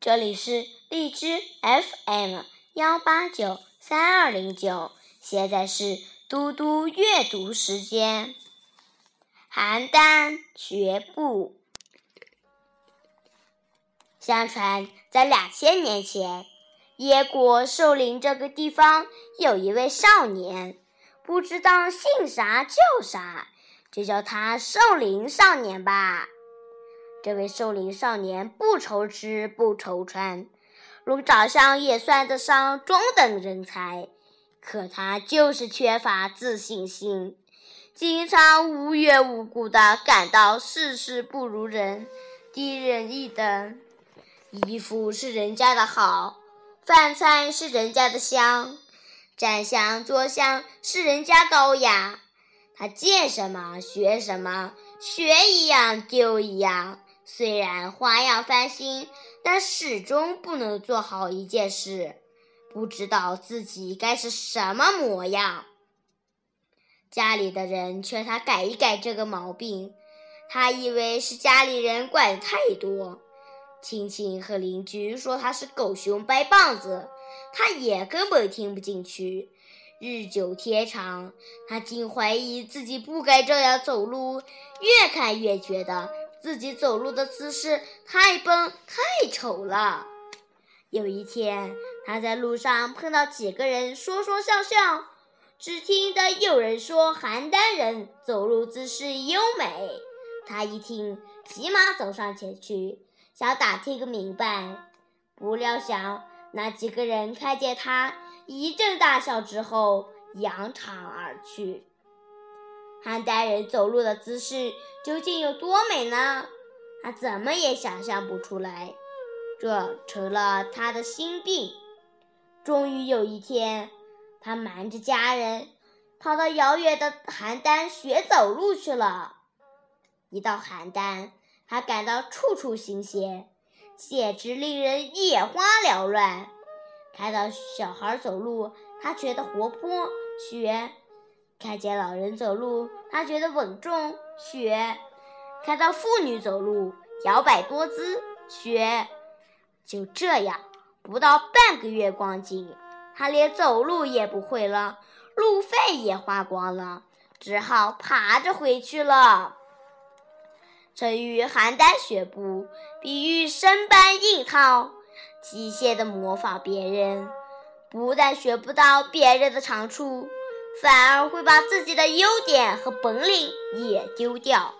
这里是荔枝 FM 幺八九三二零九，现在是嘟嘟阅读时间。邯郸学步。相传，在两千年前，野国寿陵这个地方有一位少年，不知道姓啥叫啥，就叫他寿陵少年吧。这位寿陵少年不愁吃不愁穿，论长相也算得上中等人才，可他就是缺乏自信心，经常无缘无故的感到事事不如人，低人一等。衣服是人家的好，饭菜是人家的香，站相坐相是人家高雅，他见什么学什么，学一样丢一样。虽然花样翻新，但始终不能做好一件事，不知道自己该是什么模样。家里的人劝他改一改这个毛病，他以为是家里人管的太多。亲戚和邻居说他是狗熊掰棒子，他也根本听不进去。日久天长，他竟怀疑自己不该这样走路，越看越觉得。自己走路的姿势太笨太丑了。有一天，他在路上碰到几个人说说笑笑，只听得有人说邯郸人走路姿势优美。他一听，急忙走上前去，想打听个明白。不料想那几个人看见他一阵大笑之后，扬长而去。邯郸人走路的姿势究竟有多美呢？他怎么也想象不出来，这成了他的心病。终于有一天，他瞒着家人，跑到遥远的邯郸学走路去了。一到邯郸，他感到处处新鲜，简直令人眼花缭乱。看到小孩走路，他觉得活泼，学。看见老人走路，他觉得稳重，学；看到妇女走路，摇摆多姿，学。就这样，不到半个月光景，他连走路也不会了，路费也花光了，只好爬着回去了。成语“邯郸学步”比喻生搬硬套，机械的模仿别人，不但学不到别人的长处。反而会把自己的优点和本领也丢掉。